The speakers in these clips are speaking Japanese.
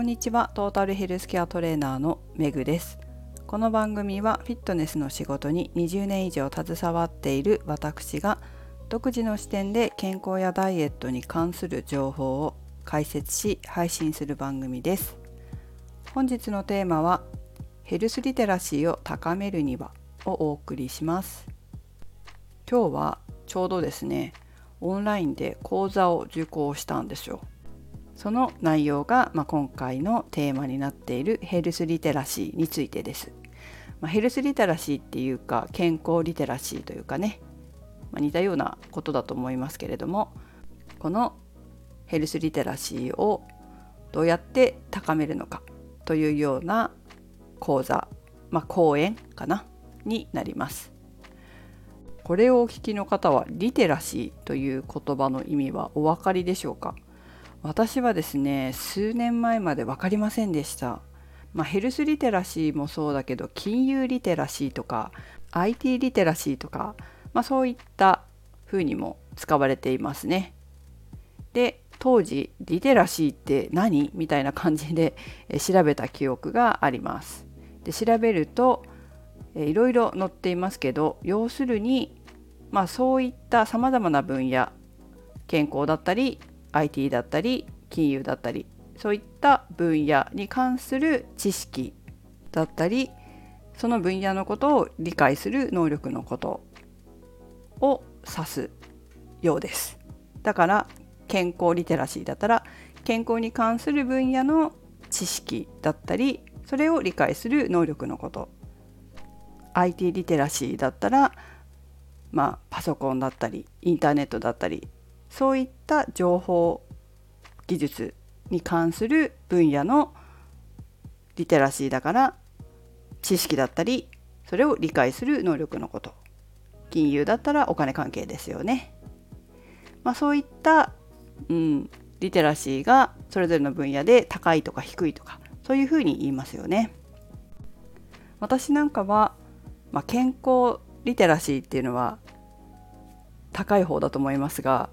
こんにちは。トータルヘルスケアトレーナーのメグです。この番組はフィットネスの仕事に20年以上携わっている私が独自の視点で健康やダイエットに関する情報を解説し配信する番組です。本日のテーマはヘルスリテラシーを高めるにはをお送りします。今日はちょうどですねオンラインで講座を受講したんですよ。その内容が、まあ、今回のテーマになっているヘルスリテラシーについてです。まあ、ヘルスリテラシーっていうか健康リテラシーというかね、まあ、似たようなことだと思いますけれどもこのヘルスリテラシーをどうやって高めるのかというような講座、まあ、講演かなになります。これをお聞きの方はリテラシーという言葉の意味はお分かりでしょうか？私はですね数年前まで分かりませんでした、まあ、ヘルスリテラシーもそうだけど金融リテラシーとか IT リテラシーとか、まあ、そういった風にも使われていますね。で当時リテラシーって何みたいな感じで調べた記憶があります。で調べるといろいろ載っていますけど要するにまあそういったさまざまな分野健康だったり IT だったり金融だったりそういった分野に関する知識だったりその分野のことを理解する能力のことを指すようです。だから健康リテラシーだったら健康に関する分野の知識だったりそれを理解する能力のこと IT リテラシーだったらまあパソコンだったりインターネットだったりそういった情報技術に関する分野のリテラシーだから知識だったりそれを理解する能力のこと金融だったらお金関係ですよね。まあ、そういった、うん、リテラシーがそれぞれの分野で高いとか低いとかそういうふうに言いますよね。私なんかは、まあ、健康リテラシーっていうのは高い方だと思いますが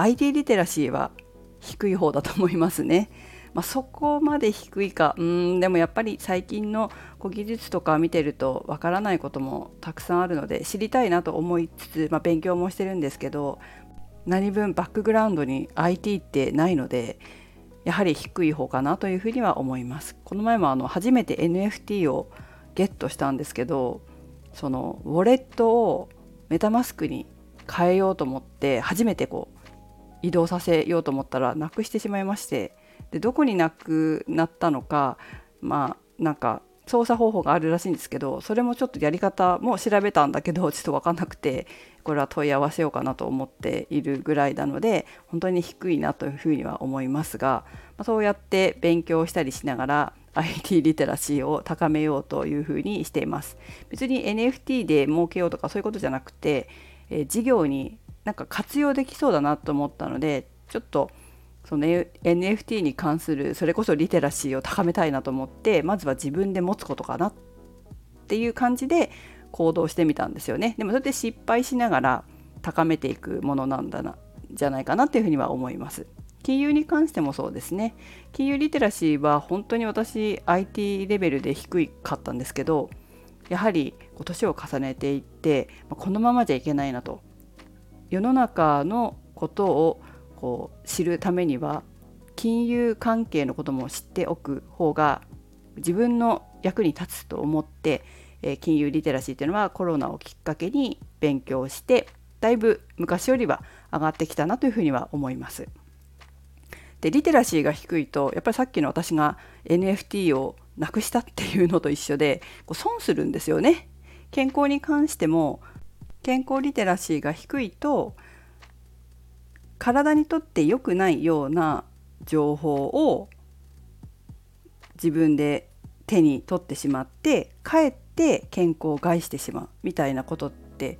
IT リテラシーは低い方だと思いますね。まあ、そこまで低いかうんでもやっぱり最近のこう技術とか見てるとわからないこともたくさんあるので知りたいなと思いつつ、まあ、勉強もしてるんですけど何分バックグラウンドに IT ってないのでやはり低い方かなというふうには思います。この前もあの初めて NFT をゲットしたんですけどそのウォレットをメタマスクに変えようと思って初めてこう移動させようと思ったらなくしてしまいましてでどこになくなったのかまあなんか操作方法があるらしいんですけどそれもちょっとやり方も調べたんだけど ちょっと分かんなくてこれは問い合わせようかなと思っているぐらいなので本当に低いなというふうには思いますが、ま、そうやって勉強したりしながら IT リテラシーを高めようというふにしています。別に NFT で儲けようとかそういうことじゃなくて、え、事業になんか活用できそうだなと思ったのでちょっとその NFT に関するそれこそリテラシーを高めたいなと思ってまずは自分で持つことかなっていう感じで行動してみたんですよね。でもそれで失敗しながら高めていくものなんだなじゃないかなっていうふうには思います。金融に関してもそうですね。金融リテラシーは本当に私 IT レベルで低かったんですけどやはり年を重ねていってこのままじゃいけないなと。世の中のことをこう知るためには金融関係のことも知っておく方が自分の役に立つと思って、え、金融リテラシーというのはコロナをきっかけに勉強してだいぶ昔よりは上がってきたなというふうには思います。でリテラシーが低いとやっぱりさっきの私が NFT をなくしたっていうのと一緒でこう損するんですよね。健康に関しても健康リテラシーが低いと体にとって良くないような情報を自分で手に取ってしまってかえって健康を害してしまうみたいなことって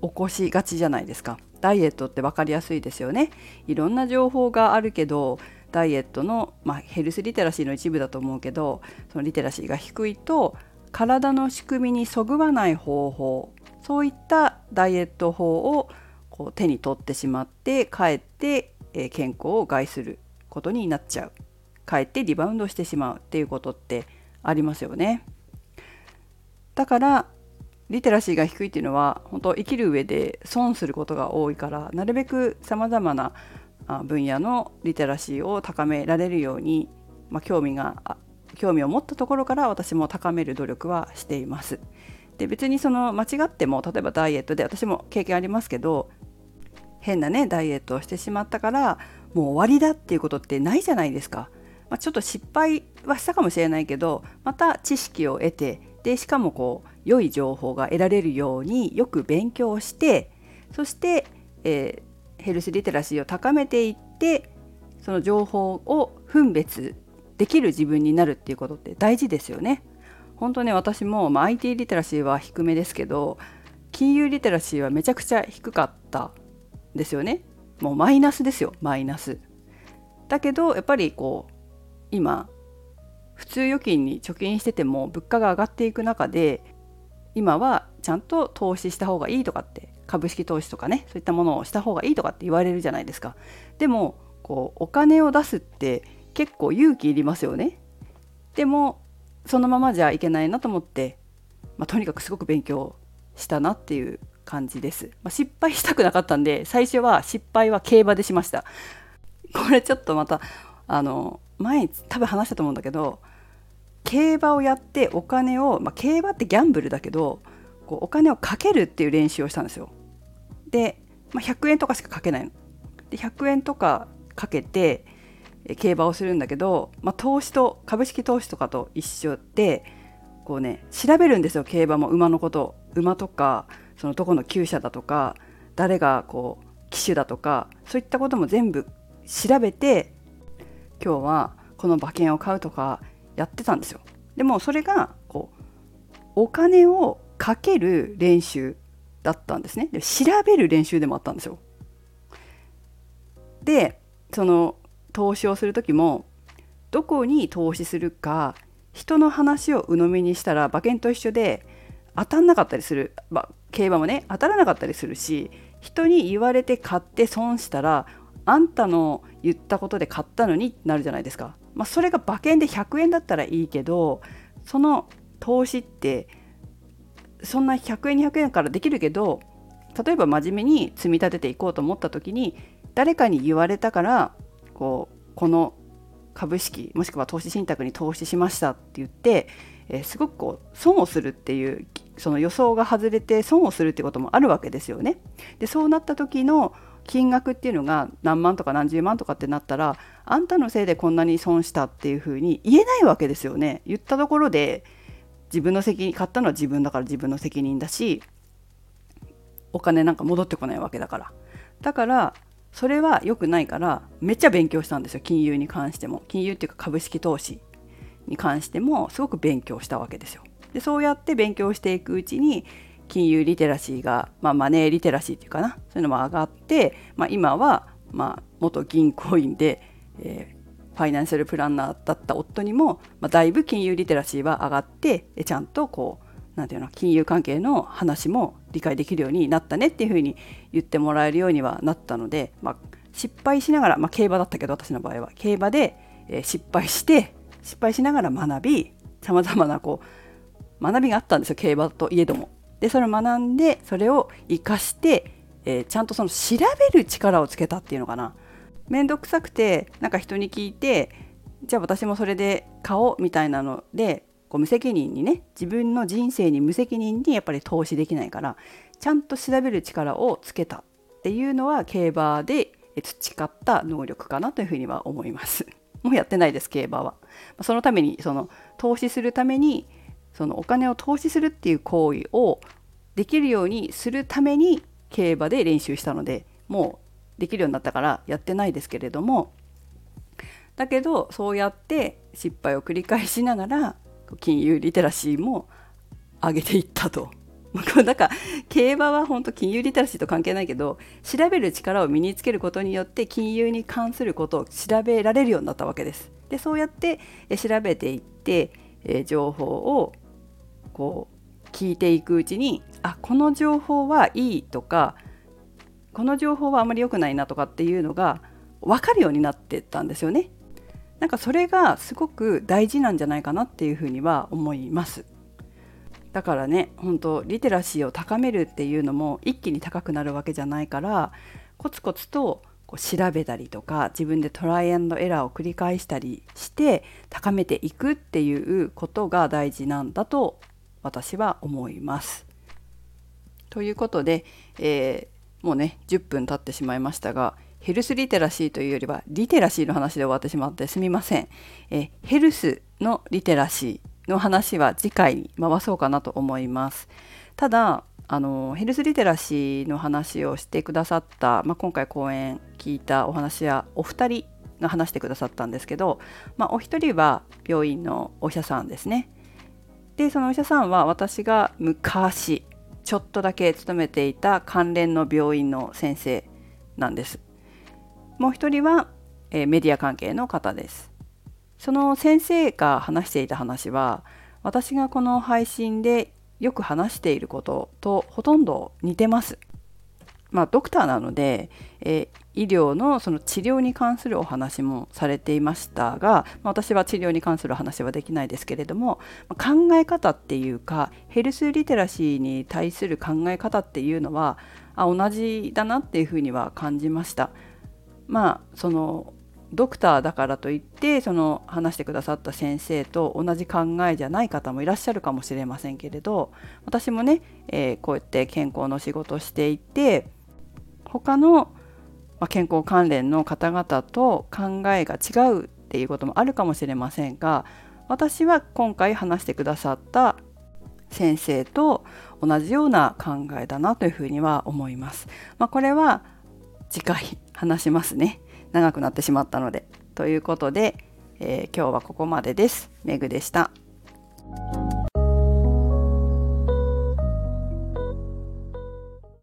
起こしがちじゃないですか。ダイエットって分かりやすいですよね。いろんな情報があるけどダイエットの、まあ、ヘルスリテラシーの一部だと思うけどそのリテラシーが低いと体の仕組みにそぐわない方法そういったダイエット法をこう手に取ってしまってかえって、え健康を害することになっちゃうかえってリバウンドしてしまうっていうことってありますよね。だからリテラシーが低いっていうのは本当生きる上で損することが多いからなるべくさまざまな分野のリテラシーを高められるように、まあ、興味が興味を持ったところから私も高める努力はしています。で別にその間違っても例えばダイエットで私も経験ありますけど変なねダイエットをしてしまったからもう終わりだっていうことってないじゃないですか。まあ、ちょっと失敗はしたかもしれないけどまた知識を得てでしかもこう良い情報が得られるようによく勉強してそして、えー、ヘルスリテラシーを高めていってその情報を分別できる自分になるっていうことって大事ですよね。本当ね私も、まあ、IT リテラシーは低めですけど金融リテラシーはめちゃくちゃ低かったですよね。もうマイナスですよマイナス。だけどやっぱりこう今普通預金に貯金してても物価が上がっていく中で今はちゃんと投資した方がいいとかって株式投資とかねそういったものをした方がいいとかって言われるじゃないですかでもこうお金を出すって結構勇気いりますよねでもそのままじゃいけないなと思って、まあ、とにかくすごく勉強したなっていう感じです、まあ、失敗したくなかったんで最初は失敗は競馬でしましたこれちょっとまたあの前多分話したと思うんだけど競馬をやってお金を、まあ、競馬ってギャンブルだけどこうお金をかけるっていう練習をしたんですよ。で、まあ、100円とかしかかけないの。で100円とかかけて競馬をするんだけど、まあ、投資と株式投資とかと一緒でこうね調べるんですよ競馬も馬のこと馬とかそのどこの厩舎だとか誰がこう騎手だとかそういったことも全部調べて今日はこの馬券を買うとかやってたんですよ。でもそれがこうお金をかける練習だったんですね。で調べる練習でもあったんですよ。でその投資をする時もどこに投資するか人の話を鵜呑みにしたら馬券と一緒で当たんなかったりする、まあ、競馬もね当たらなかったりするし人に言われて買って損したらあんたの言ったことで買ったのになるじゃないですか。まあ、それが馬券で100円だったらいいけどその投資ってそんな100円200円からできるけど例えば真面目に積み立てていこうと思った時に誰かに言われたからこうこの株式もしくは投資信託に投資しましたって言って、えー、すごくこう損をするっていうその予想が外れて損をするってこともあるわけですよね。でそうなった時の金額っていうのが何万とか何十万とかってなったらあんたのせいでこんなに損したっていうふうに言えないわけですよね。言ったところで自分の責任買ったのは自分だから自分の責任だしお金なんか戻ってこないわけだからだからそれは良くないからめっちゃ勉強したんですよ金融に関しても。金融っていうか株式投資に関してもすごく勉強したわけですよ。でそうやって勉強していくうちに金融リテラシーが、まあ、マネーリテラシーっていうかなそういうのも上がって、まあ、今は、まあ、元銀行員で、えー、ファイナンシャルプランナーだった夫にも、まあ、だいぶ金融リテラシーは上がってちゃんとこうなんていうの金融関係の話も理解できるようになったねっていうふうに言ってもらえるようにはなったので、まあ、失敗しながら、まあ、競馬だったけど私の場合は競馬で、え、失敗して失敗しながら学びさまざまなこう学びがあったんですよ競馬といえども。でそれを学んでそれを生かして、えー、ちゃんとその調べる力をつけたっていうのかな面倒くさくてなんか人に聞いてじゃあ私もそれで買おうみたいなのでこう無責任にね自分の人生に無責任にやっぱり投資できないからちゃんと調べる力をつけたっていうのは競馬で培った能力かなというふうには思います。もうやってないです競馬は。そのためにその投資するためにそのお金を投資するっていう行為をできるようにするために競馬で練習したのでもうできるようになったからやってないですけれどもだけどそうやって失敗を繰り返しながら金融リテラシーも上げていったと。だから競馬は本当金融リテラシーと関係ないけど調べる力を身につけることによって金融に関することを調べられるようになったわけです。でそうやって調べていって、え情報をこう聞いていくうちにあこの情報はいいとかこの情報はあまり良くないなとかっていうのが分かるようになってったんですよね。なんかそれがすごく大事なんじゃないかなっていうふうには思いますだからね本当リテラシーを高めるっていうのも一気に高くなるわけじゃないからコツコツとこう調べたりとか自分でトライアンドエラーを繰り返したりして高めていくっていうことが大事なんだと私は思います。ということで、えー、もうね10分経ってしまいましたがヘルスリテラシーというよりはリテラシーの話で終わってしまってすみません。えヘルスのリテラシーの話は次回に回そうかなと思います。ただあのヘルスリテラシーの話をしてくださった、まあ、今回講演聞いたお話やお二人が話してくださったんですけど、まあ、お一人は病院のお医者さんですね。でそのお医者さんは私が昔ちょっとだけ勤めていた関連の病院の先生なんです。もう一人は、えー、メディア関係の方です。その先生が話していた話は私がこの配信でよく話していることとほとんど似てます。まあ、ドクターなので、えー、医療のその治療に関するお話もされていましたが、まあ、私は治療に関する話はできないですけれども考え方っていうかヘルスリテラシーに対する考え方っていうのはあ同じだなっていうふうには感じました。まあそのドクターだからといってその話してくださった先生と同じ考えじゃない方もいらっしゃるかもしれませんけれど私もね、えー、こうやって健康の仕事をしていて他のま健康関連の方々と考えが違うっていうこともあるかもしれませんが私は今回話してくださった先生と同じような考えだなというふうには思います。まあ、これは次回話しますね。長くなってしまったので。ということで、えー、今日はここまでです。めぐでした。